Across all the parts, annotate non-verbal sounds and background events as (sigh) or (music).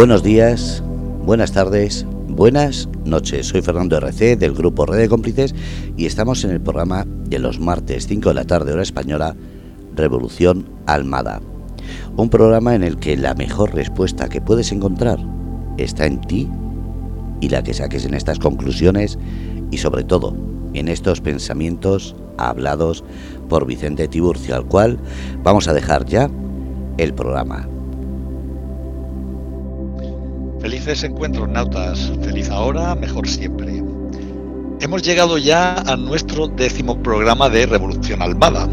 Buenos días, buenas tardes, buenas noches. Soy Fernando RC del grupo Red de Cómplices y estamos en el programa de los martes 5 de la tarde hora española Revolución Almada. Un programa en el que la mejor respuesta que puedes encontrar está en ti y la que saques en estas conclusiones y sobre todo en estos pensamientos hablados por Vicente Tiburcio, al cual vamos a dejar ya el programa. Felices encuentros, nautas. Feliz ahora, mejor siempre. Hemos llegado ya a nuestro décimo programa de Revolución Almada.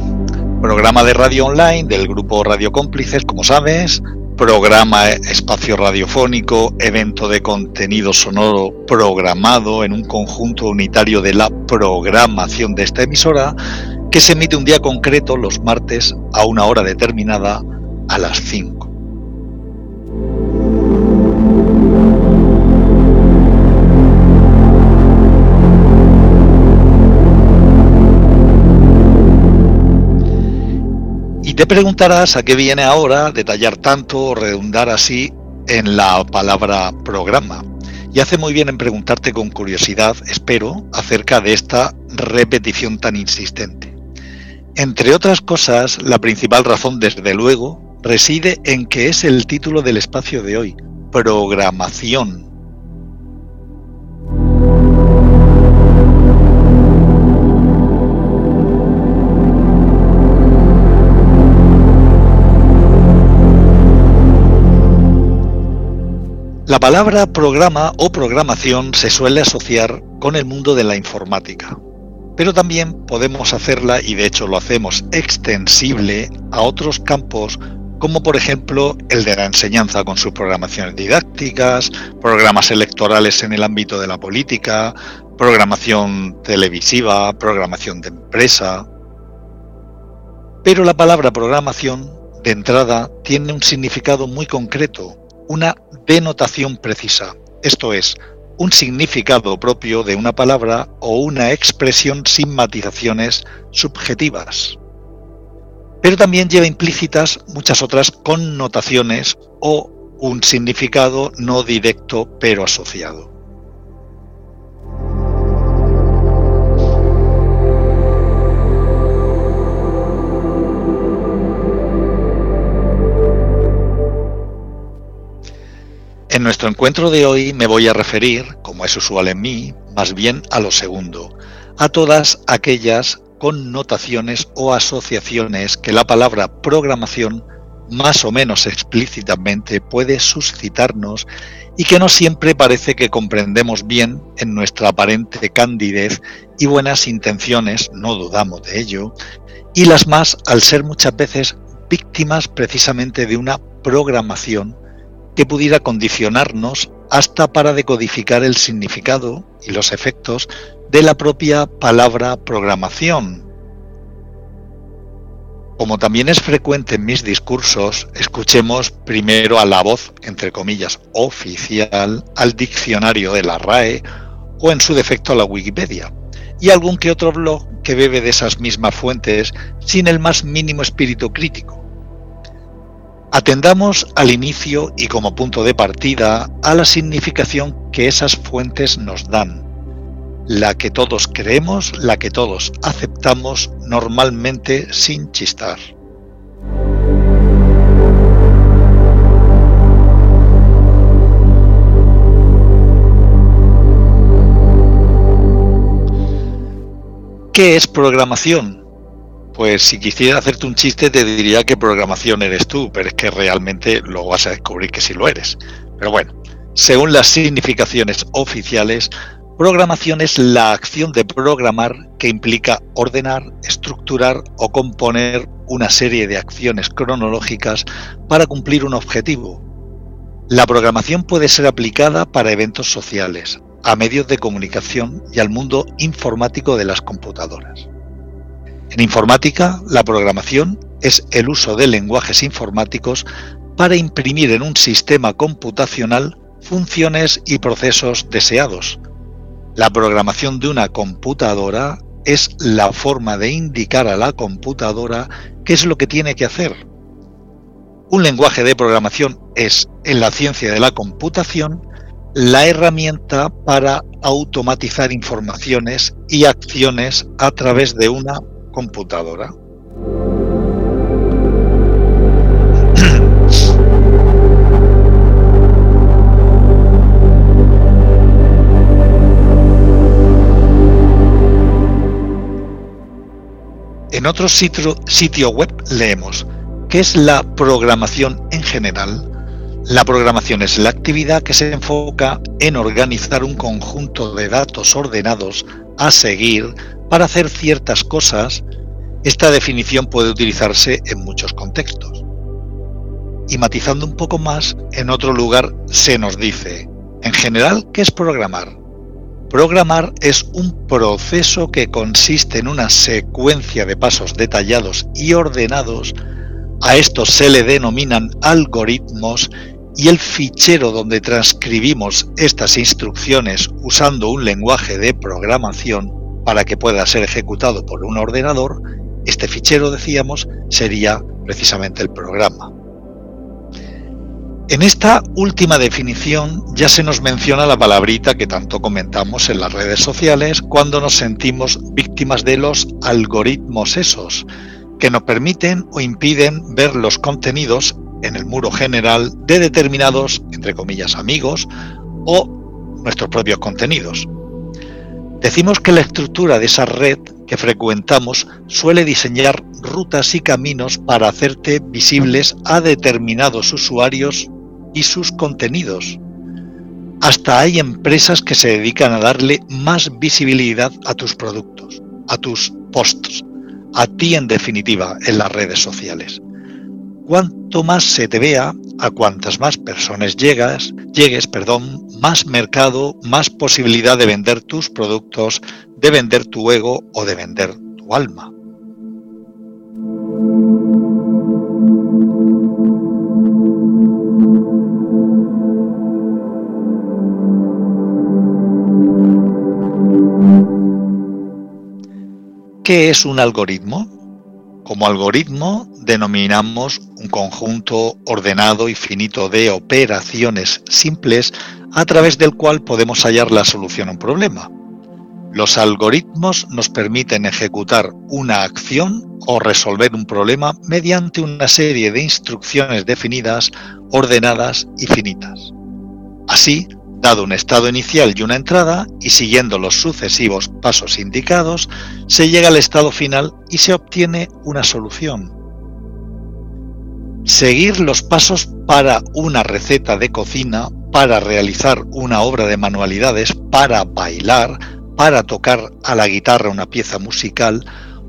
Programa de radio online del grupo Radio Cómplices, como sabes. Programa espacio radiofónico, evento de contenido sonoro programado en un conjunto unitario de la programación de esta emisora, que se emite un día concreto los martes a una hora determinada a las 5. Te preguntarás a qué viene ahora detallar tanto o redundar así en la palabra programa. Y hace muy bien en preguntarte con curiosidad, espero, acerca de esta repetición tan insistente. Entre otras cosas, la principal razón, desde luego, reside en que es el título del espacio de hoy, programación La palabra programa o programación se suele asociar con el mundo de la informática, pero también podemos hacerla, y de hecho lo hacemos, extensible a otros campos como por ejemplo el de la enseñanza con sus programaciones didácticas, programas electorales en el ámbito de la política, programación televisiva, programación de empresa. Pero la palabra programación, de entrada, tiene un significado muy concreto una denotación precisa, esto es, un significado propio de una palabra o una expresión sin matizaciones subjetivas. Pero también lleva implícitas muchas otras connotaciones o un significado no directo pero asociado. En nuestro encuentro de hoy me voy a referir, como es usual en mí, más bien a lo segundo, a todas aquellas connotaciones o asociaciones que la palabra programación más o menos explícitamente puede suscitarnos y que no siempre parece que comprendemos bien en nuestra aparente candidez y buenas intenciones, no dudamos de ello, y las más al ser muchas veces víctimas precisamente de una programación que pudiera condicionarnos hasta para decodificar el significado y los efectos de la propia palabra programación. Como también es frecuente en mis discursos, escuchemos primero a la voz, entre comillas, oficial, al diccionario de la RAE o en su defecto a la Wikipedia, y algún que otro blog que bebe de esas mismas fuentes sin el más mínimo espíritu crítico Atendamos al inicio y como punto de partida a la significación que esas fuentes nos dan, la que todos creemos, la que todos aceptamos normalmente sin chistar. ¿Qué es programación? Pues si quisiera hacerte un chiste te diría que programación eres tú, pero es que realmente luego vas a descubrir que sí lo eres. Pero bueno, según las significaciones oficiales, programación es la acción de programar que implica ordenar, estructurar o componer una serie de acciones cronológicas para cumplir un objetivo. La programación puede ser aplicada para eventos sociales, a medios de comunicación y al mundo informático de las computadoras. En informática, la programación es el uso de lenguajes informáticos para imprimir en un sistema computacional funciones y procesos deseados. La programación de una computadora es la forma de indicar a la computadora qué es lo que tiene que hacer. Un lenguaje de programación es, en la ciencia de la computación, la herramienta para automatizar informaciones y acciones a través de una computadora. En otro sitio, sitio web leemos, ¿qué es la programación en general? La programación es la actividad que se enfoca en organizar un conjunto de datos ordenados a seguir para hacer ciertas cosas. Esta definición puede utilizarse en muchos contextos. Y matizando un poco más, en otro lugar se nos dice, en general, ¿qué es programar? Programar es un proceso que consiste en una secuencia de pasos detallados y ordenados. A estos se le denominan algoritmos y el fichero donde transcribimos estas instrucciones usando un lenguaje de programación para que pueda ser ejecutado por un ordenador, este fichero, decíamos, sería precisamente el programa. En esta última definición ya se nos menciona la palabrita que tanto comentamos en las redes sociales cuando nos sentimos víctimas de los algoritmos esos, que nos permiten o impiden ver los contenidos en el muro general de determinados, entre comillas, amigos o nuestros propios contenidos. Decimos que la estructura de esa red que frecuentamos suele diseñar rutas y caminos para hacerte visibles a determinados usuarios y sus contenidos. Hasta hay empresas que se dedican a darle más visibilidad a tus productos, a tus posts, a ti en definitiva en las redes sociales. Cuanto más se te vea, a cuantas más personas llegas, llegues, perdón, más mercado, más posibilidad de vender tus productos, de vender tu ego o de vender tu alma. ¿Qué es un algoritmo? Como algoritmo denominamos un conjunto ordenado y finito de operaciones simples a través del cual podemos hallar la solución a un problema. Los algoritmos nos permiten ejecutar una acción o resolver un problema mediante una serie de instrucciones definidas, ordenadas y finitas. Así, Dado un estado inicial y una entrada, y siguiendo los sucesivos pasos indicados, se llega al estado final y se obtiene una solución. Seguir los pasos para una receta de cocina, para realizar una obra de manualidades, para bailar, para tocar a la guitarra una pieza musical,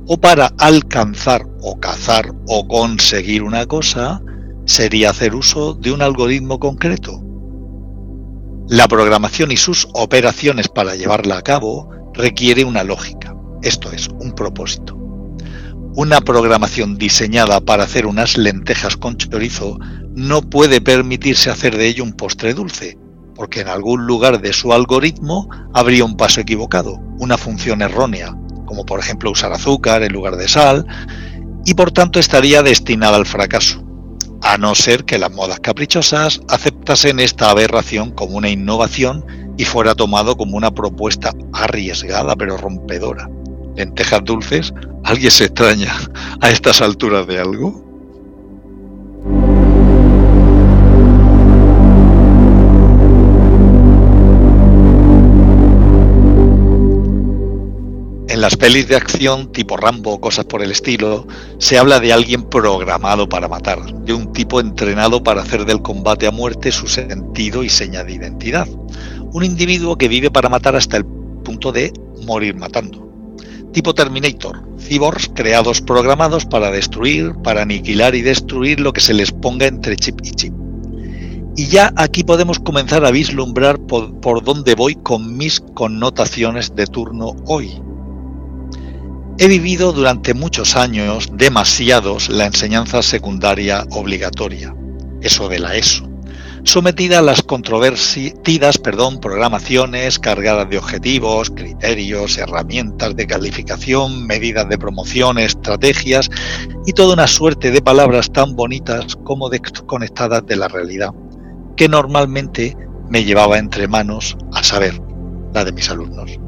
o para alcanzar o cazar o conseguir una cosa, sería hacer uso de un algoritmo concreto. La programación y sus operaciones para llevarla a cabo requiere una lógica, esto es, un propósito. Una programación diseñada para hacer unas lentejas con chorizo no puede permitirse hacer de ello un postre dulce, porque en algún lugar de su algoritmo habría un paso equivocado, una función errónea, como por ejemplo usar azúcar en lugar de sal, y por tanto estaría destinada al fracaso a no ser que las modas caprichosas aceptasen esta aberración como una innovación y fuera tomado como una propuesta arriesgada pero rompedora. ¿Lentejas dulces? ¿Alguien se extraña a estas alturas de algo? En las pelis de acción tipo Rambo o cosas por el estilo, se habla de alguien programado para matar, de un tipo entrenado para hacer del combate a muerte su sentido y seña de identidad. Un individuo que vive para matar hasta el punto de morir matando. Tipo Terminator, cyborgs creados programados para destruir, para aniquilar y destruir lo que se les ponga entre chip y chip. Y ya aquí podemos comenzar a vislumbrar por, por dónde voy con mis connotaciones de turno hoy. He vivido durante muchos años, demasiados, la enseñanza secundaria obligatoria, eso de la ESO. Sometida a las controvertidas perdón, programaciones cargadas de objetivos, criterios, herramientas de calificación, medidas de promoción, estrategias y toda una suerte de palabras tan bonitas como desconectadas de la realidad, que normalmente me llevaba entre manos a saber la de mis alumnos.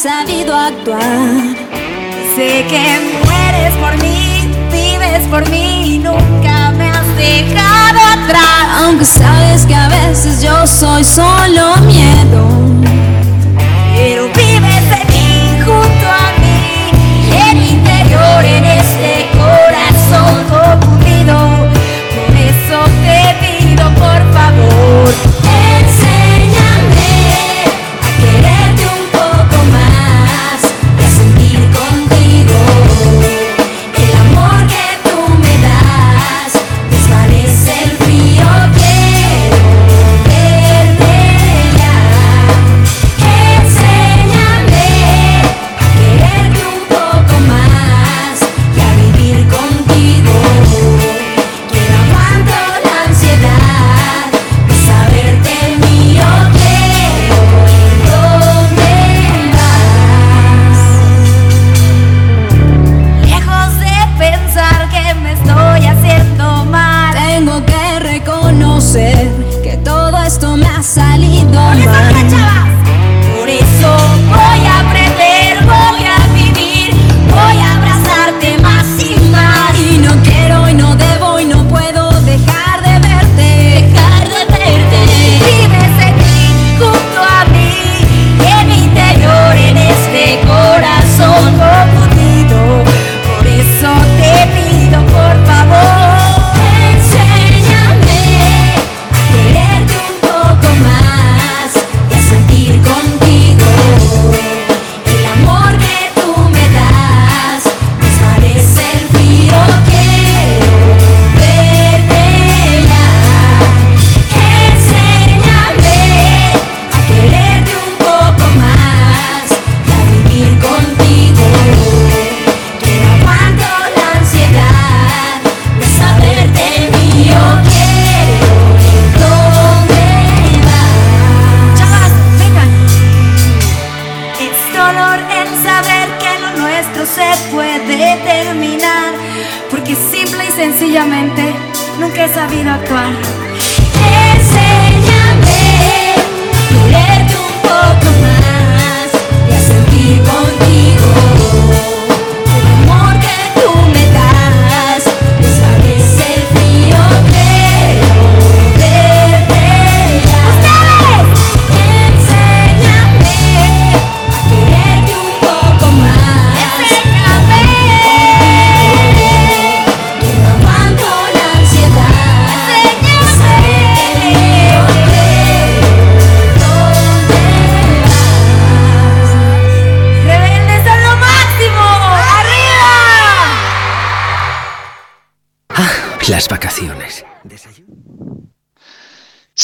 Sabido actuar. Sé que mueres por mí, vives por mí y nunca me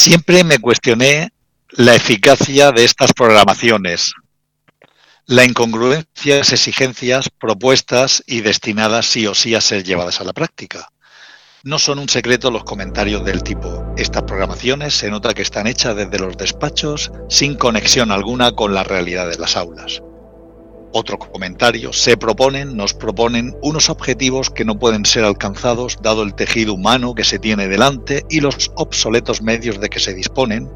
Siempre me cuestioné la eficacia de estas programaciones, la incongruencia de las exigencias propuestas y destinadas sí o sí a ser llevadas a la práctica. No son un secreto los comentarios del tipo, estas programaciones se nota que están hechas desde los despachos sin conexión alguna con la realidad de las aulas. Otro comentario, se proponen, nos proponen unos objetivos que no pueden ser alcanzados dado el tejido humano que se tiene delante y los obsoletos medios de que se disponen,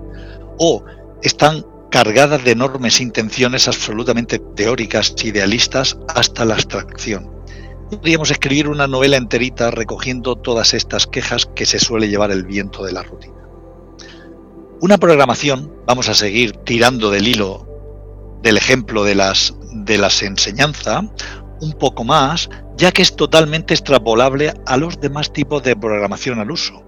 o están cargadas de enormes intenciones absolutamente teóricas, idealistas, hasta la abstracción. podríamos escribir una novela enterita recogiendo todas estas quejas que se suele llevar el viento de la rutina. Una programación, vamos a seguir tirando del hilo del ejemplo de las, de las enseñanzas, un poco más, ya que es totalmente extrapolable a los demás tipos de programación al uso.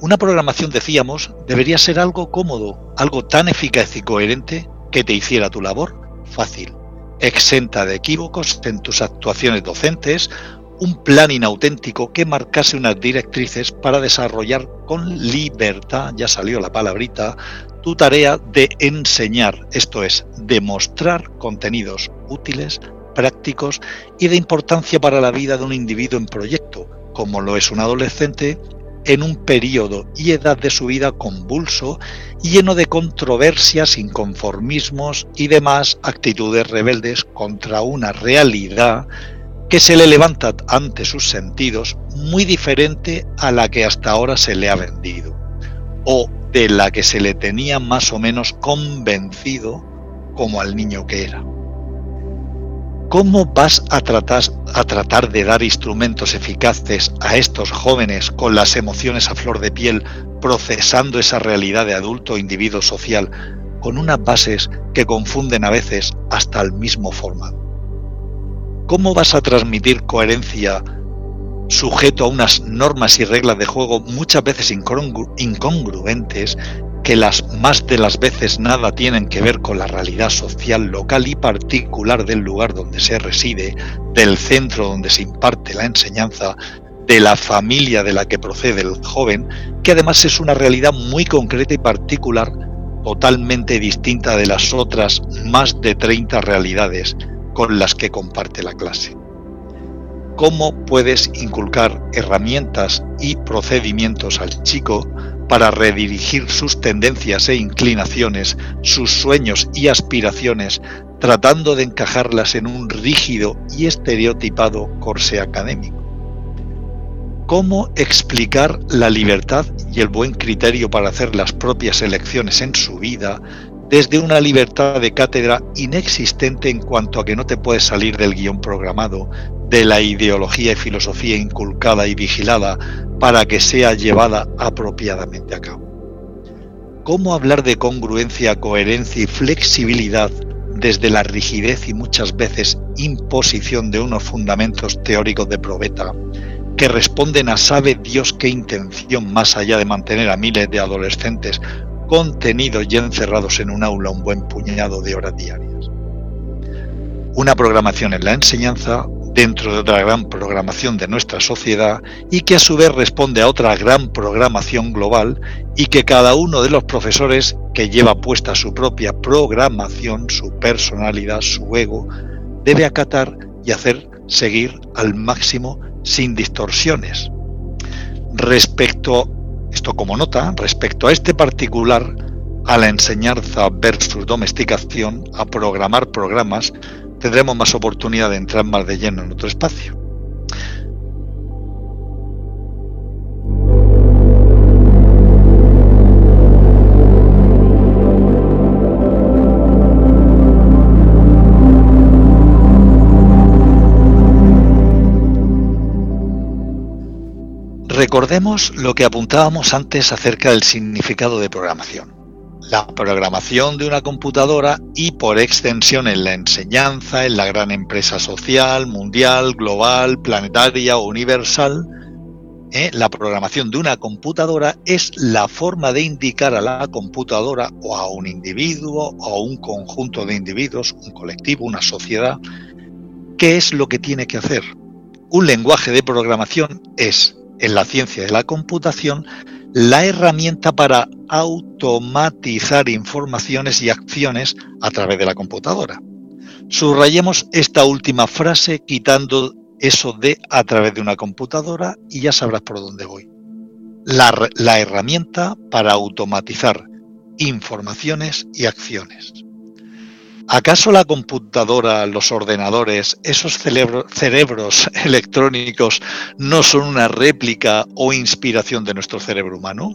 Una programación, decíamos, debería ser algo cómodo, algo tan eficaz y coherente que te hiciera tu labor fácil, exenta de equívocos en tus actuaciones docentes, un plan inauténtico que marcase unas directrices para desarrollar con libertad, ya salió la palabrita, tu tarea de enseñar, esto es, demostrar contenidos útiles, prácticos y de importancia para la vida de un individuo en proyecto, como lo es un adolescente, en un periodo y edad de su vida convulso lleno de controversias, inconformismos y demás actitudes rebeldes contra una realidad que se le levanta ante sus sentidos muy diferente a la que hasta ahora se le ha vendido, o de la que se le tenía más o menos convencido como al niño que era. ¿Cómo vas a tratar, a tratar de dar instrumentos eficaces a estos jóvenes con las emociones a flor de piel, procesando esa realidad de adulto e individuo social, con unas bases que confunden a veces hasta el mismo formato? ¿Cómo vas a transmitir coherencia sujeto a unas normas y reglas de juego muchas veces incongruentes que las más de las veces nada tienen que ver con la realidad social local y particular del lugar donde se reside, del centro donde se imparte la enseñanza, de la familia de la que procede el joven, que además es una realidad muy concreta y particular, totalmente distinta de las otras más de 30 realidades con las que comparte la clase. ¿Cómo puedes inculcar herramientas y procedimientos al chico para redirigir sus tendencias e inclinaciones, sus sueños y aspiraciones, tratando de encajarlas en un rígido y estereotipado corsé académico. ¿Cómo explicar la libertad y el buen criterio para hacer las propias elecciones en su vida desde una libertad de cátedra inexistente en cuanto a que no te puedes salir del guion programado, de la ideología y filosofía inculcada y vigilada para que sea llevada apropiadamente a cabo. ¿Cómo hablar de congruencia, coherencia y flexibilidad desde la rigidez y muchas veces imposición de unos fundamentos teóricos de probeta que responden a sabe Dios qué intención más allá de mantener a miles de adolescentes contenidos y encerrados en un aula un buen puñado de horas diarias? Una programación en la enseñanza dentro de otra gran programación de nuestra sociedad y que a su vez responde a otra gran programación global y que cada uno de los profesores que lleva puesta su propia programación, su personalidad, su ego, debe acatar y hacer seguir al máximo sin distorsiones. Respecto, esto como nota, respecto a este particular, a la enseñanza versus domesticación, a programar programas, tendremos más oportunidad de entrar más de lleno en otro espacio. Recordemos lo que apuntábamos antes acerca del significado de programación la programación de una computadora y por extensión en la enseñanza, en la gran empresa social, mundial, global, planetaria o universal, ¿eh? la programación de una computadora es la forma de indicar a la computadora o a un individuo o a un conjunto de individuos, un colectivo, una sociedad, qué es lo que tiene que hacer. Un lenguaje de programación es, en la ciencia de la computación, la herramienta para automatizar informaciones y acciones a través de la computadora. Subrayemos esta última frase quitando eso de a través de una computadora y ya sabrás por dónde voy. La, la herramienta para automatizar informaciones y acciones. ¿Acaso la computadora, los ordenadores, esos cerebros (laughs) electrónicos no son una réplica o inspiración de nuestro cerebro humano?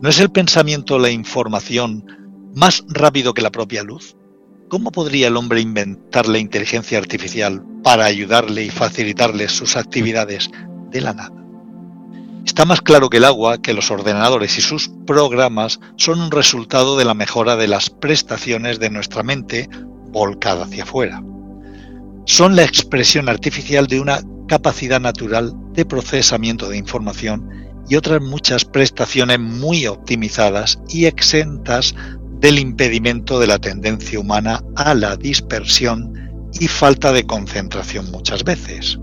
¿No es el pensamiento la información más rápido que la propia luz? ¿cómo podría el hombre inventar la inteligencia artificial para ayudarle y facilitarle sus actividades de la nada? Está más claro que el agua que los ordenadores y sus programas son un resultado de la mejora de las prestaciones de nuestra mente volcada hacia afuera. Son la expresión artificial de una capacidad natural de procesamiento de información y otras muchas prestaciones muy optimizadas y exentas del impedimento de la tendencia humana a la dispersión y falta de concentración muchas veces.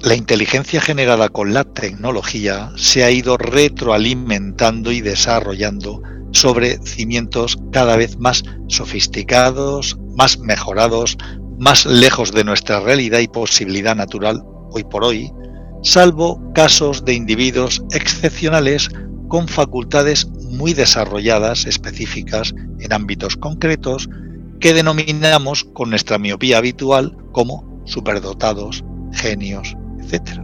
La inteligencia generada con la tecnología se ha ido retroalimentando y desarrollando sobre cimientos cada vez más sofisticados, más mejorados, más lejos de nuestra realidad y posibilidad natural hoy por hoy, salvo casos de individuos excepcionales con facultades muy desarrolladas, específicas, en ámbitos concretos, que denominamos con nuestra miopía habitual como superdotados, genios, etc.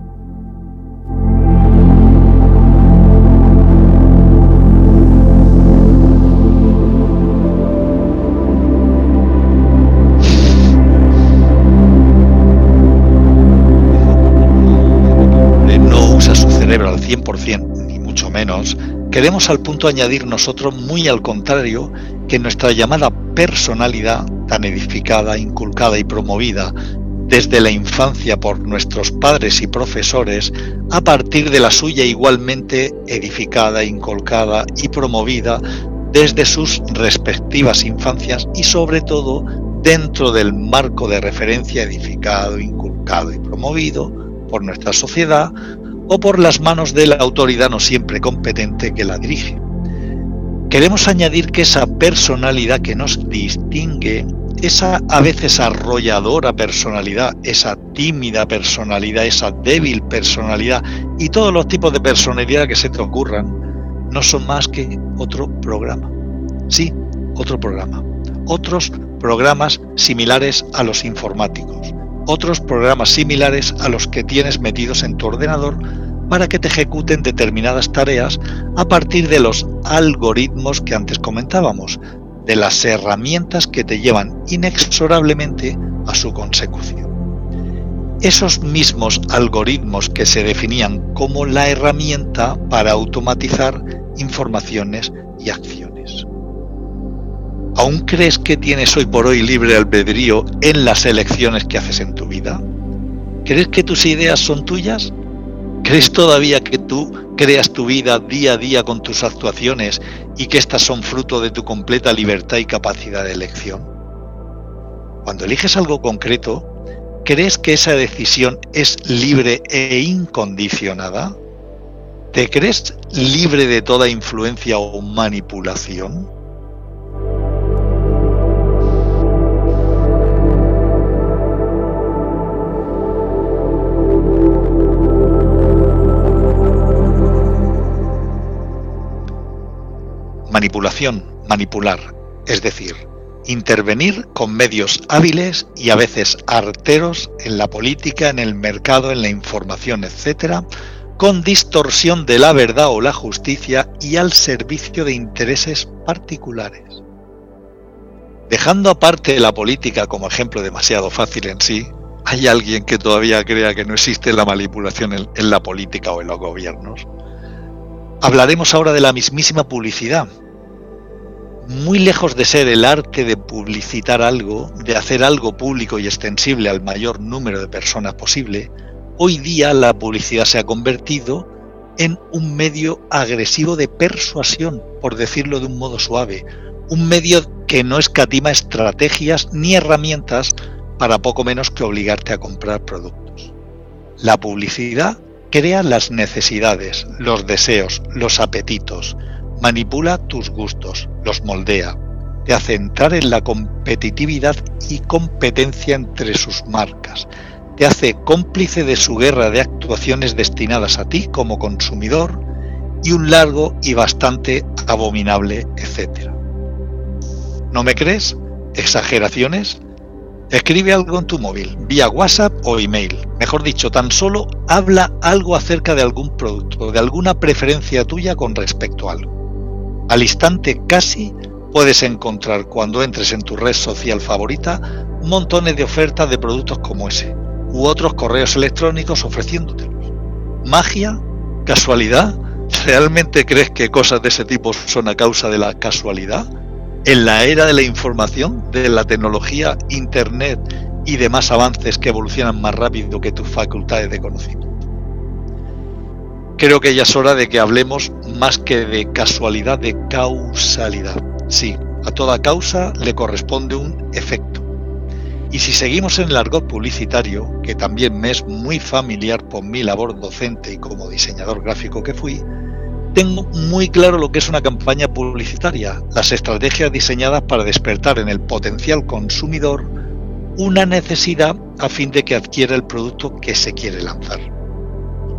No usa su cerebro al 100%, ni mucho menos, queremos al punto añadir nosotros muy al contrario que nuestra llamada personalidad, tan edificada, inculcada y promovida desde la infancia por nuestros padres y profesores, a partir de la suya igualmente edificada, inculcada y promovida desde sus respectivas infancias y sobre todo dentro del marco de referencia edificado, inculcado y promovido por nuestra sociedad o por las manos de la autoridad no siempre competente que la dirige. Queremos añadir que esa personalidad que nos distingue esa a veces arrolladora personalidad, esa tímida personalidad, esa débil personalidad y todos los tipos de personalidad que se te ocurran, no son más que otro programa. Sí, otro programa. Otros programas similares a los informáticos. Otros programas similares a los que tienes metidos en tu ordenador para que te ejecuten determinadas tareas a partir de los algoritmos que antes comentábamos, de las herramientas que te llevan inexorablemente a su consecución. Esos mismos algoritmos que se definían como la herramienta para automatizar informaciones y acciones. ¿Aún crees que tienes hoy por hoy libre albedrío en las elecciones que haces en tu vida? ¿Crees que tus ideas son tuyas? ¿Crees todavía que tú creas tu vida día a día con tus actuaciones y que éstas son fruto de tu completa libertad y capacidad de elección? Cuando eliges algo concreto, ¿crees que esa decisión es libre e incondicionada? ¿Te crees libre de toda influencia o manipulación? Manipulación, manipular, es decir, intervenir con medios hábiles y a veces arteros en la política, en el mercado, en la información, etcétera, con distorsión de la verdad o la justicia y al servicio de intereses particulares. Dejando aparte la política como ejemplo demasiado fácil en sí, ¿hay alguien que todavía crea que no existe la manipulación en, en la política o en los gobiernos? Hablaremos ahora de la mismísima publicidad, muy lejos de ser el arte de publicitar algo, de hacer algo público y extensible al mayor número de personas posible, hoy día la publicidad se ha convertido en un medio agresivo de persuasión, por decirlo de un modo suave, un medio que no escatima estrategias ni herramientas para poco menos que obligarte a comprar productos. La publicidad crea las necesidades, los deseos, los apetitos, manipula tus gustos, los moldea, te hace entrar en la competitividad y competencia entre sus marcas, te hace cómplice de su guerra de actuaciones destinadas a ti como consumidor y un largo y bastante abominable etcétera. ¿No me crees? ¿Exageraciones? Escribe algo en tu móvil, vía WhatsApp o email. Mejor dicho, tan solo habla algo acerca de algún producto, de alguna preferencia tuya con respecto a algo. Al instante casi puedes encontrar cuando entres en tu red social favorita montones de ofertas de productos como ese, u otros correos electrónicos ofreciéndotelos. ¿Magia? ¿Casualidad? ¿Realmente crees que cosas de ese tipo son a causa de la casualidad? En la era de la información, de la tecnología, Internet y demás avances que evolucionan más rápido que tus facultades de conocimiento. Creo que ya es hora de que hablemos más que de casualidad, de causalidad. Sí, a toda causa le corresponde un efecto. Y si seguimos en el argot publicitario, que también me es muy familiar por mi labor docente y como diseñador gráfico que fui, tengo muy claro lo que es una campaña publicitaria, las estrategias diseñadas para despertar en el potencial consumidor una necesidad a fin de que adquiera el producto que se quiere lanzar.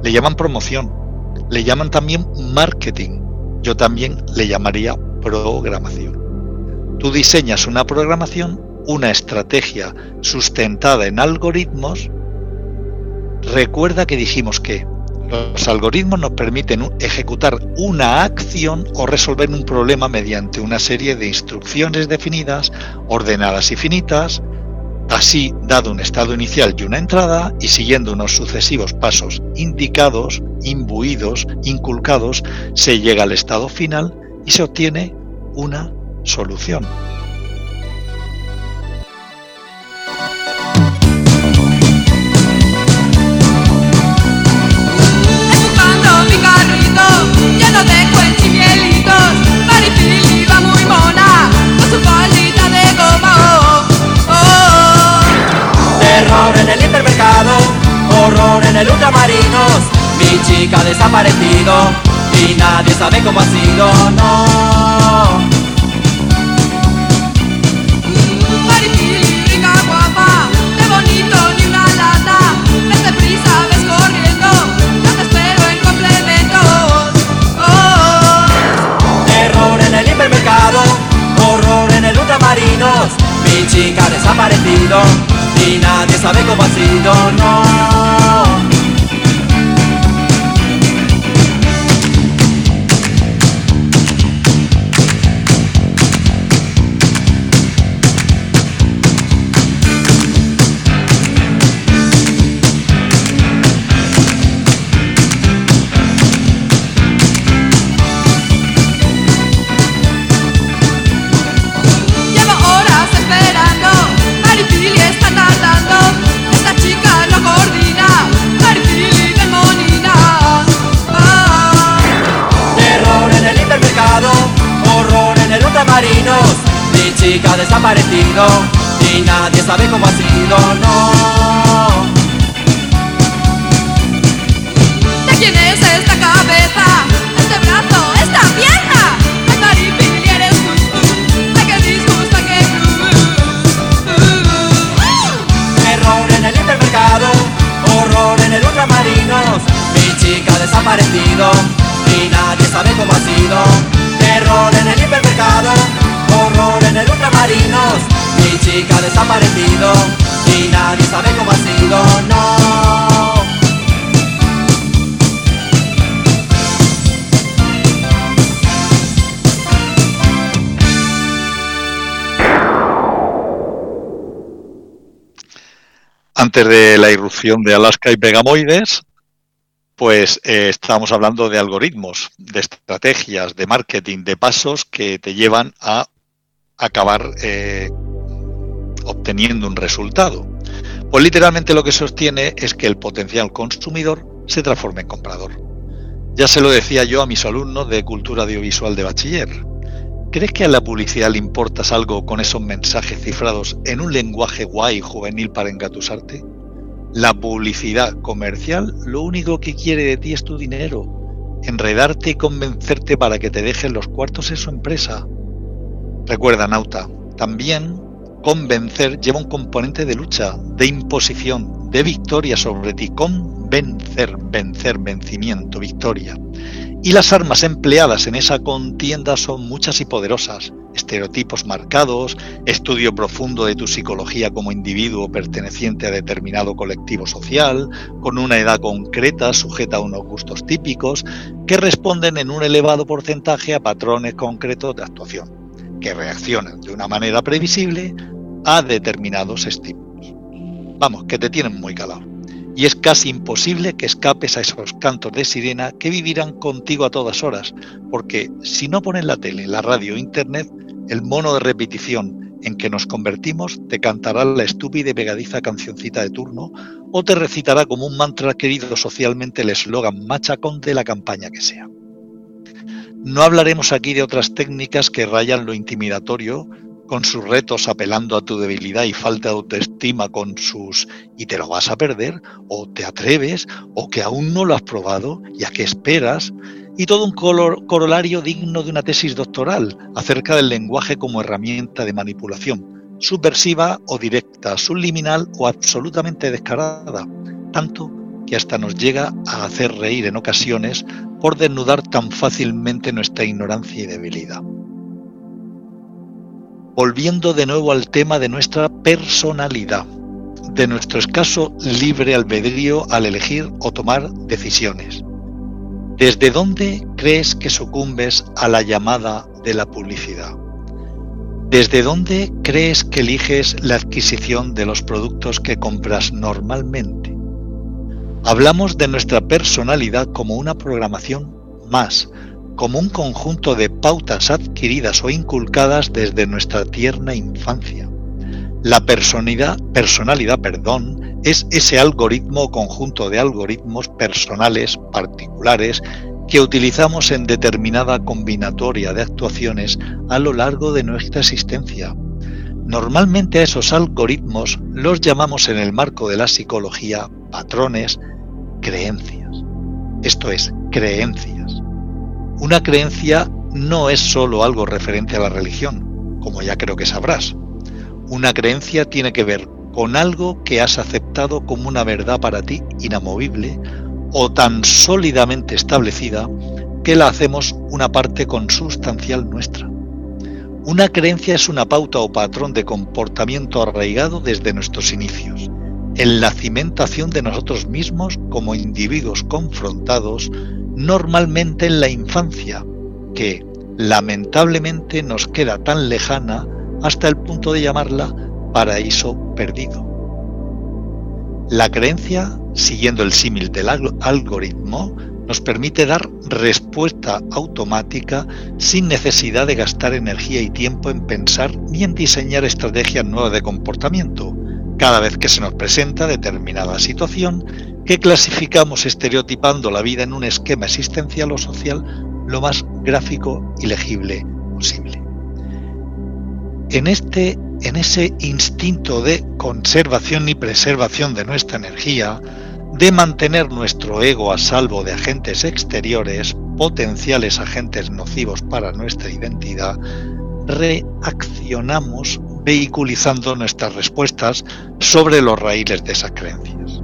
Le llaman promoción, le llaman también marketing, yo también le llamaría programación. Tú diseñas una programación, una estrategia sustentada en algoritmos. Recuerda que dijimos que los algoritmos nos permiten ejecutar una acción o resolver un problema mediante una serie de instrucciones definidas, ordenadas y finitas, así dado un estado inicial y una entrada y siguiendo unos sucesivos pasos indicados, imbuidos, inculcados, se llega al estado final y se obtiene una solución. En el hipermercado, horror en el ultramarinos, mi chica desaparecido y nadie sabe cómo ha sido, no. Mi chica desaparecido y nadie sabe cómo ha sido, no. Y nadie sabe cómo ha sido, Antes de la irrupción de Alaska y Pegamoides, pues eh, estábamos hablando de algoritmos, de estrategias, de marketing, de pasos que te llevan a acabar eh, obteniendo un resultado. Pues literalmente lo que sostiene es que el potencial consumidor se transforme en comprador. Ya se lo decía yo a mis alumnos de cultura audiovisual de bachiller. ¿Crees que a la publicidad le importas algo con esos mensajes cifrados en un lenguaje guay juvenil para engatusarte? La publicidad comercial lo único que quiere de ti es tu dinero, enredarte y convencerte para que te dejen los cuartos en su empresa. Recuerda, Nauta, también convencer lleva un componente de lucha, de imposición, de victoria sobre ti. Convencer, vencer, vencimiento, victoria. Y las armas empleadas en esa contienda son muchas y poderosas. Estereotipos marcados, estudio profundo de tu psicología como individuo perteneciente a determinado colectivo social, con una edad concreta sujeta a unos gustos típicos, que responden en un elevado porcentaje a patrones concretos de actuación. que reaccionan de una manera previsible a determinados estímulos. Vamos, que te tienen muy calado. Y es casi imposible que escapes a esos cantos de sirena que vivirán contigo a todas horas, porque si no pones la tele, la radio, internet, el mono de repetición en que nos convertimos te cantará la estúpida y pegadiza cancioncita de turno o te recitará como un mantra querido socialmente el eslogan machacón de la campaña que sea. No hablaremos aquí de otras técnicas que rayan lo intimidatorio, con sus retos apelando a tu debilidad y falta de autoestima con sus y te lo vas a perder, o te atreves, o que aún no lo has probado, y a qué esperas, y todo un corolario digno de una tesis doctoral acerca del lenguaje como herramienta de manipulación, subversiva o directa, subliminal o absolutamente descarada, tanto que hasta nos llega a hacer reír en ocasiones por desnudar tan fácilmente nuestra ignorancia y debilidad. Volviendo de nuevo al tema de nuestra personalidad, de nuestro escaso libre albedrío al elegir o tomar decisiones ¿Desde dónde crees que sucumbes a la llamada de la publicidad? ¿Desde dónde crees que eliges la adquisición de los productos que compras normalmente? Hablamos de nuestra personalidad como una programación más, como un conjunto de pautas adquiridas o inculcadas desde nuestra tierna infancia. La personalidad, personalidad perdón, es ese algoritmo o conjunto de algoritmos personales particulares que utilizamos en determinada combinatoria de actuaciones a lo largo de nuestra existencia. Normalmente a esos algoritmos los llamamos en el marco de la psicología patrones, creencias. Esto es, creencias. Una creencia no es sólo algo referente a la religión, como ya creo que sabrás. Una creencia tiene que ver con algo que has aceptado como una verdad para ti inamovible o tan sólidamente establecida que la hacemos una parte consustancial nuestra. Una creencia es una pauta o patrón de comportamiento arraigado desde nuestros inicios, en la cimentación de nosotros mismos como individuos confrontados normalmente en la infancia, que lamentablemente nos queda tan lejana hasta el punto de llamarla paraíso perdido. La creencia, siguiendo el símil del algoritmo, nos permite dar respuesta automática sin necesidad de gastar energía y tiempo en pensar ni en diseñar estrategias nuevas de comportamiento, cada vez que se nos presenta determinada situación que clasificamos estereotipando la vida en un esquema existencial o social lo más gráfico y legible posible. En, este, en ese instinto de conservación y preservación de nuestra energía, de mantener nuestro ego a salvo de agentes exteriores, potenciales agentes nocivos para nuestra identidad, reaccionamos vehiculizando nuestras respuestas sobre los raíles de esas creencias.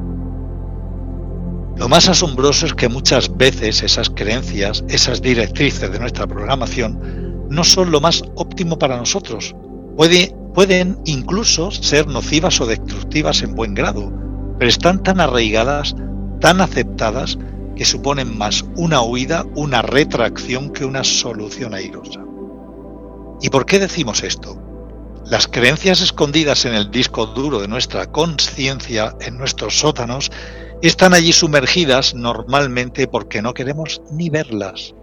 Lo más asombroso es que muchas veces esas creencias, esas directrices de nuestra programación, no son lo más óptimo para nosotros, pueden incluso ser nocivas o destructivas en buen grado, pero están tan arraigadas, tan aceptadas, que suponen más una huida, una retracción que una solución airosa. ¿Y por qué decimos esto? Las creencias escondidas en el disco duro de nuestra conciencia, en nuestros sótanos, están allí sumergidas normalmente porque no queremos ni verlas.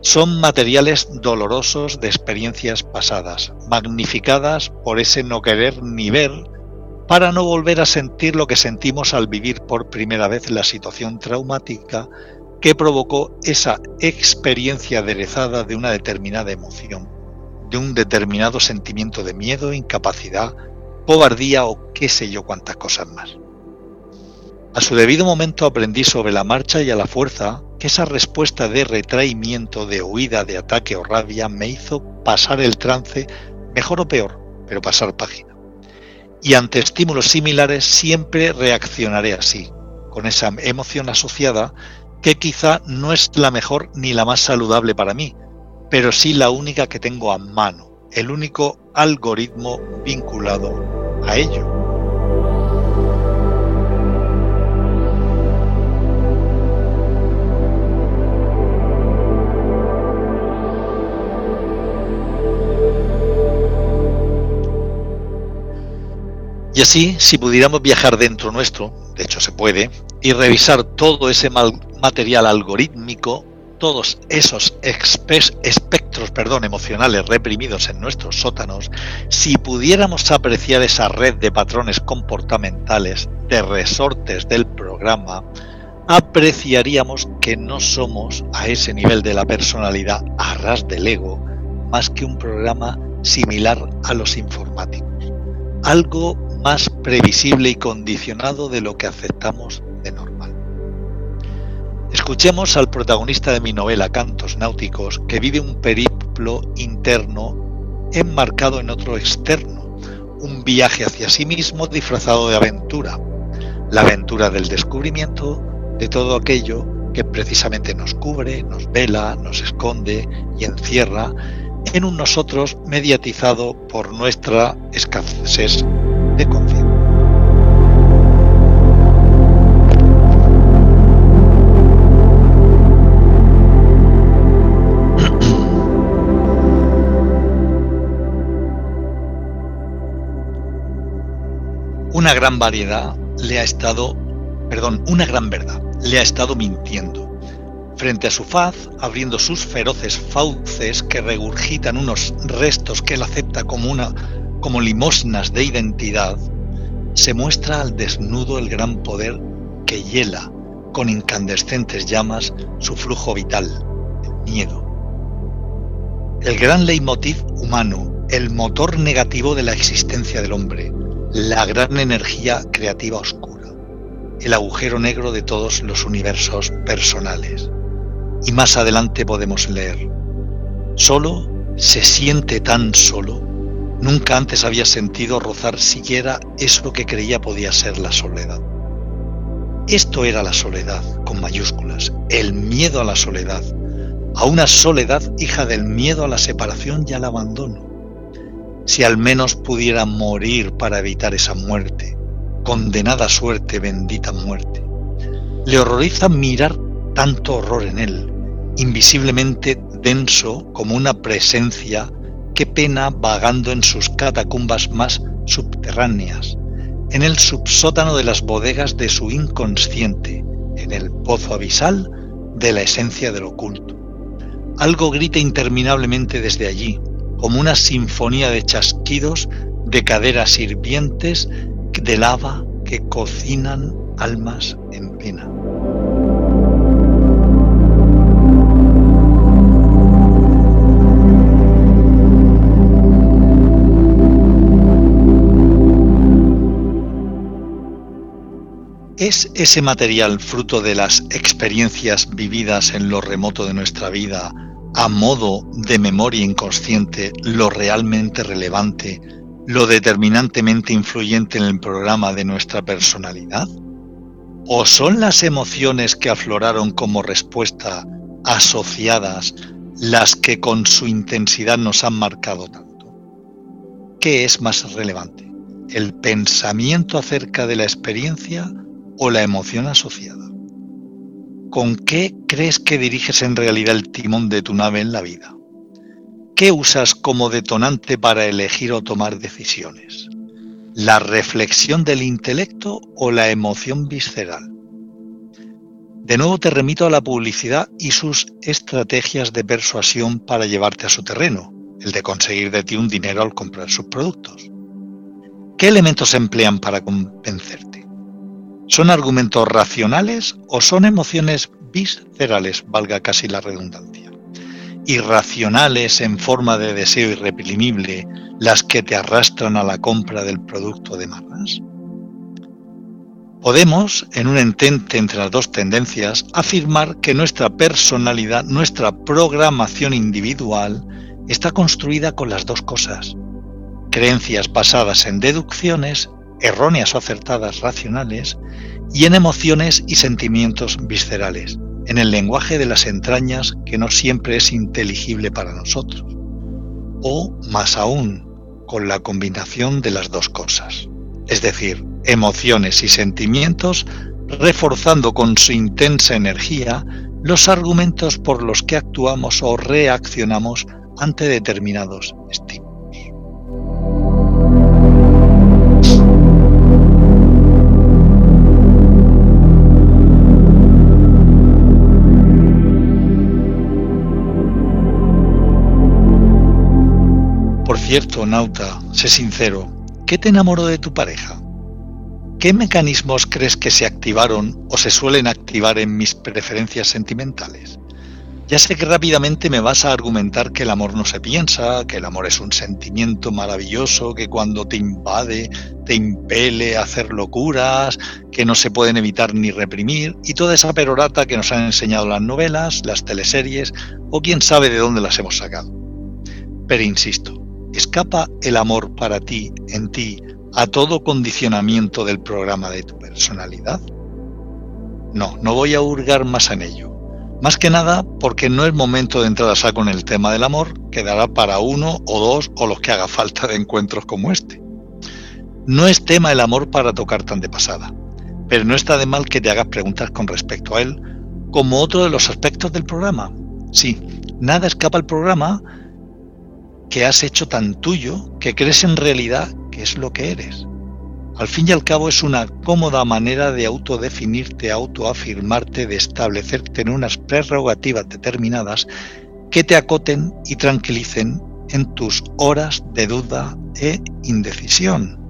Son materiales dolorosos de experiencias pasadas, magnificadas por ese no querer ni ver, para no volver a sentir lo que sentimos al vivir por primera vez la situación traumática que provocó esa experiencia aderezada de una determinada emoción, de un determinado sentimiento de miedo, incapacidad, cobardía o qué sé yo cuántas cosas más. A su debido momento aprendí sobre la marcha y a la fuerza que esa respuesta de retraimiento, de huida, de ataque o rabia me hizo pasar el trance, mejor o peor, pero pasar página. Y ante estímulos similares siempre reaccionaré así, con esa emoción asociada que quizá no es la mejor ni la más saludable para mí, pero sí la única que tengo a mano, el único algoritmo vinculado a ello. Y así, si pudiéramos viajar dentro nuestro, de hecho se puede, y revisar todo ese material algorítmico, todos esos espectros perdón, emocionales reprimidos en nuestros sótanos, si pudiéramos apreciar esa red de patrones comportamentales, de resortes del programa, apreciaríamos que no somos a ese nivel de la personalidad a ras del ego más que un programa similar a los informáticos. Algo más previsible y condicionado de lo que aceptamos de normal. Escuchemos al protagonista de mi novela Cantos Náuticos que vive un periplo interno enmarcado en otro externo, un viaje hacia sí mismo disfrazado de aventura, la aventura del descubrimiento de todo aquello que precisamente nos cubre, nos vela, nos esconde y encierra en un nosotros mediatizado por nuestra escasez de conciencia. Una gran variedad le ha estado, perdón, una gran verdad le ha estado mintiendo. Frente a su faz, abriendo sus feroces fauces que regurgitan unos restos que él acepta como una como limosnas de identidad, se muestra al desnudo el gran poder que hiela con incandescentes llamas su flujo vital, el miedo. El gran leitmotiv humano, el motor negativo de la existencia del hombre, la gran energía creativa oscura, el agujero negro de todos los universos personales. Y más adelante podemos leer, solo se siente tan solo Nunca antes había sentido rozar siquiera eso que creía podía ser la soledad. Esto era la soledad, con mayúsculas, el miedo a la soledad, a una soledad hija del miedo a la separación y al abandono. Si al menos pudiera morir para evitar esa muerte, condenada suerte, bendita muerte. Le horroriza mirar tanto horror en él, invisiblemente denso como una presencia qué pena vagando en sus catacumbas más subterráneas, en el subsótano de las bodegas de su inconsciente, en el pozo abisal de la esencia del oculto. Algo grita interminablemente desde allí, como una sinfonía de chasquidos de caderas hirvientes de lava que cocinan almas en pena. ¿Es ese material fruto de las experiencias vividas en lo remoto de nuestra vida a modo de memoria inconsciente lo realmente relevante, lo determinantemente influyente en el programa de nuestra personalidad? ¿O son las emociones que afloraron como respuesta asociadas las que con su intensidad nos han marcado tanto? ¿Qué es más relevante? ¿El pensamiento acerca de la experiencia o la emoción asociada. ¿Con qué crees que diriges en realidad el timón de tu nave en la vida? ¿Qué usas como detonante para elegir o tomar decisiones? ¿La reflexión del intelecto o la emoción visceral? De nuevo te remito a la publicidad y sus estrategias de persuasión para llevarte a su terreno, el de conseguir de ti un dinero al comprar sus productos. ¿Qué elementos emplean para convencerte? ¿Son argumentos racionales o son emociones viscerales, valga casi la redundancia? Irracionales en forma de deseo irreprimible las que te arrastran a la compra del producto de marras? Podemos, en un entente entre las dos tendencias, afirmar que nuestra personalidad, nuestra programación individual, está construida con las dos cosas. Creencias basadas en deducciones erróneas o acertadas racionales y en emociones y sentimientos viscerales, en el lenguaje de las entrañas que no siempre es inteligible para nosotros, o más aún, con la combinación de las dos cosas, es decir, emociones y sentimientos reforzando con su intensa energía los argumentos por los que actuamos o reaccionamos ante determinados estímulos. Cierto, Nauta, sé sincero, ¿qué te enamoró de tu pareja? ¿Qué mecanismos crees que se activaron o se suelen activar en mis preferencias sentimentales? Ya sé que rápidamente me vas a argumentar que el amor no se piensa, que el amor es un sentimiento maravilloso, que cuando te invade te impele a hacer locuras, que no se pueden evitar ni reprimir, y toda esa perorata que nos han enseñado las novelas, las teleseries, o quién sabe de dónde las hemos sacado. Pero insisto, ¿escapa el amor para ti, en ti, a todo condicionamiento del programa de tu personalidad? No, no voy a hurgar más en ello. Más que nada porque no es momento de entrar a saco en el tema del amor, quedará para uno o dos o los que haga falta de encuentros como este. No es tema el amor para tocar tan de pasada, pero no está de mal que te hagas preguntas con respecto a él, como otro de los aspectos del programa. Sí, nada escapa al programa que has hecho tan tuyo que crees en realidad que es lo que eres. Al fin y al cabo es una cómoda manera de autodefinirte, autoafirmarte, de establecerte en unas prerrogativas determinadas que te acoten y tranquilicen en tus horas de duda e indecisión.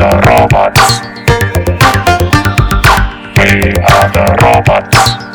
The robots. We are the robots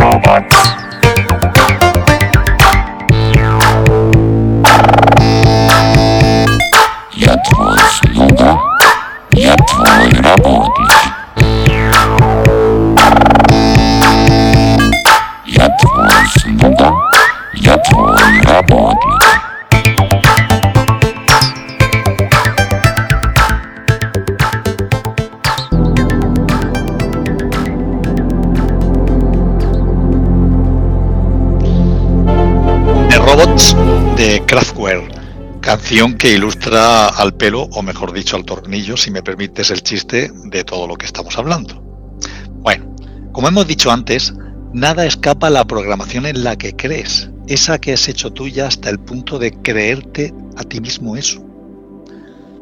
robot. Que ilustra al pelo, o mejor dicho, al tornillo, si me permites el chiste, de todo lo que estamos hablando. Bueno, como hemos dicho antes, nada escapa a la programación en la que crees, esa que has hecho tuya hasta el punto de creerte a ti mismo eso.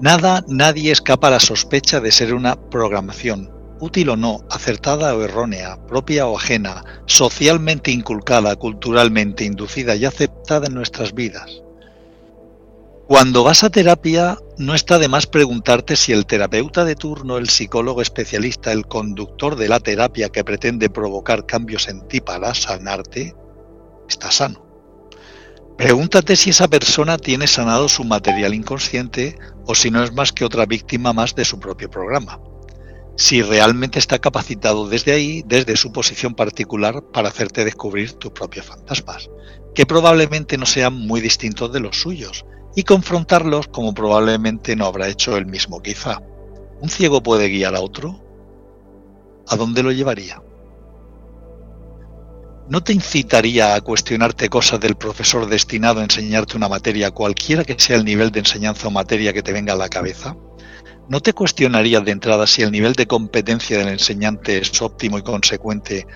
Nada, nadie escapa a la sospecha de ser una programación, útil o no, acertada o errónea, propia o ajena, socialmente inculcada, culturalmente inducida y aceptada en nuestras vidas. Cuando vas a terapia, no está de más preguntarte si el terapeuta de turno, el psicólogo especialista, el conductor de la terapia que pretende provocar cambios en ti para sanarte, está sano. Pregúntate si esa persona tiene sanado su material inconsciente o si no es más que otra víctima más de su propio programa. Si realmente está capacitado desde ahí, desde su posición particular, para hacerte descubrir tus propios fantasmas, que probablemente no sean muy distintos de los suyos, y confrontarlos como probablemente no habrá hecho él mismo quizá. ¿Un ciego puede guiar a otro? ¿A dónde lo llevaría? ¿No te incitaría a cuestionarte cosas del profesor destinado a enseñarte una materia, cualquiera que sea el nivel de enseñanza o materia que te venga a la cabeza? ¿No te cuestionarías de entrada si el nivel de competencia del enseñante es óptimo y consecuente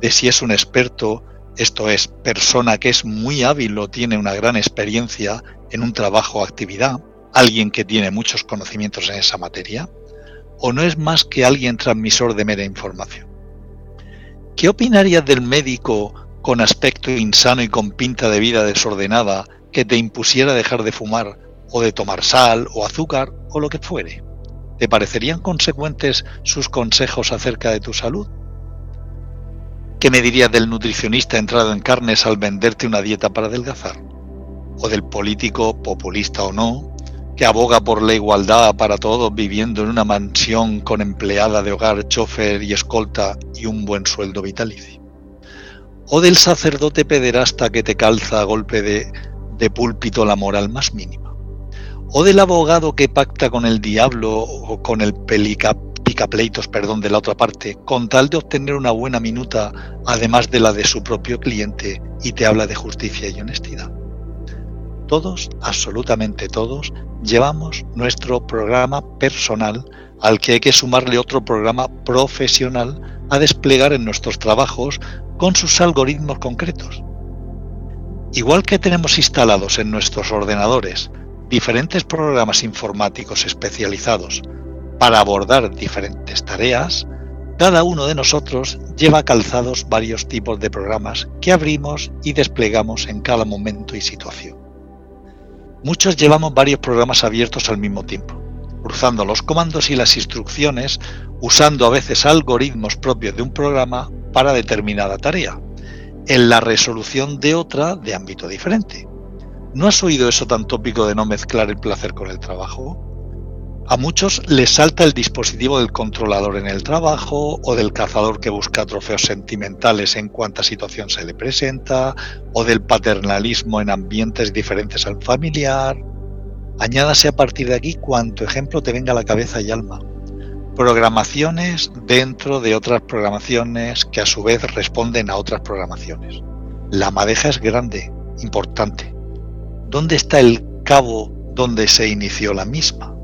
de si es un experto, esto es, persona que es muy hábil o tiene una gran experiencia en un trabajo o actividad, alguien que tiene muchos conocimientos en esa materia, o no es más que alguien transmisor de mera información. ¿Qué opinarías del médico con aspecto insano y con pinta de vida desordenada que te impusiera dejar de fumar o de tomar sal o azúcar o lo que fuere? ¿Te parecerían consecuentes sus consejos acerca de tu salud? ¿Qué me dirías del nutricionista entrado en carnes al venderte una dieta para adelgazar? O del político, populista o no, que aboga por la igualdad para todos viviendo en una mansión con empleada de hogar, chofer y escolta y un buen sueldo vitalicio. O del sacerdote pederasta que te calza a golpe de, de púlpito la moral más mínima. O del abogado que pacta con el diablo o con el pelica, picapleitos perdón, de la otra parte, con tal de obtener una buena minuta, además de la de su propio cliente, y te habla de justicia y honestidad todos, absolutamente todos, llevamos nuestro programa personal al que hay que sumarle otro programa profesional a desplegar en nuestros trabajos con sus algoritmos concretos. Igual que tenemos instalados en nuestros ordenadores diferentes programas informáticos especializados para abordar diferentes tareas, cada uno de nosotros lleva calzados varios tipos de programas que abrimos y desplegamos en cada momento y situación. Muchos llevamos varios programas abiertos al mismo tiempo, cruzando los comandos y las instrucciones, usando a veces algoritmos propios de un programa para determinada tarea, en la resolución de otra de ámbito diferente. ¿No has oído eso tan tópico de no mezclar el placer con el trabajo? A muchos les salta el dispositivo del controlador en el trabajo o del cazador que busca trofeos sentimentales en cuanta situación se le presenta o del paternalismo en ambientes diferentes al familiar. Añádase a partir de aquí cuanto ejemplo te venga a la cabeza y alma. Programaciones dentro de otras programaciones que a su vez responden a otras programaciones. La madeja es grande, importante. ¿Dónde está el cabo donde se inició la misma?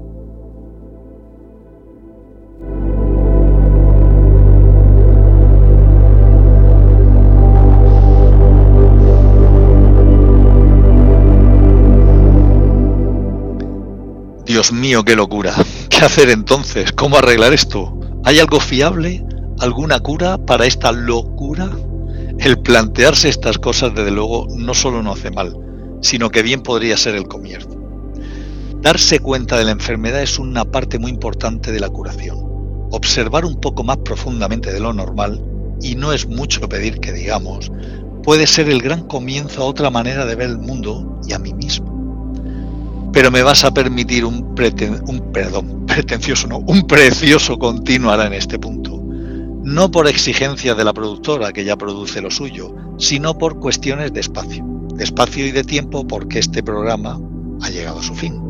Dios mío, qué locura. ¿Qué hacer entonces? ¿Cómo arreglar esto? ¿Hay algo fiable? ¿Alguna cura para esta locura? El plantearse estas cosas, desde luego, no solo no hace mal, sino que bien podría ser el comienzo. Darse cuenta de la enfermedad es una parte muy importante de la curación. Observar un poco más profundamente de lo normal, y no es mucho pedir que digamos, puede ser el gran comienzo a otra manera de ver el mundo y a mí mismo pero me vas a permitir un, un perdón, (laughs) pretencioso, no, un precioso continuar en este punto. No por exigencia de la productora que ya produce lo suyo, sino por cuestiones de espacio. De espacio y de tiempo porque este programa ha llegado a su fin.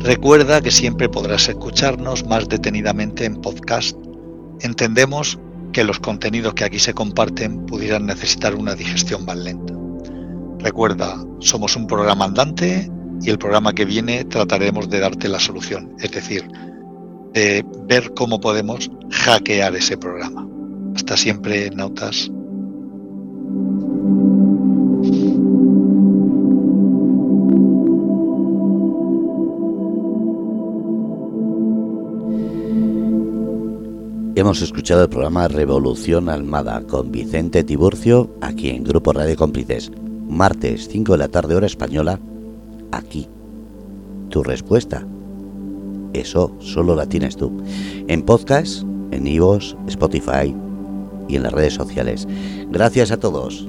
Recuerda que siempre podrás escucharnos más detenidamente en podcast. Entendemos que los contenidos que aquí se comparten pudieran necesitar una digestión más lenta. Recuerda, somos un programa andante y el programa que viene trataremos de darte la solución, es decir, de ver cómo podemos hackear ese programa. Hasta siempre, nautas. Hemos escuchado el programa Revolución Almada con Vicente Tiburcio aquí en Grupo Radio Cómplices. Martes 5 de la tarde hora española, aquí. Tu respuesta. Eso solo la tienes tú. En podcast, en Ivos, Spotify y en las redes sociales. Gracias a todos.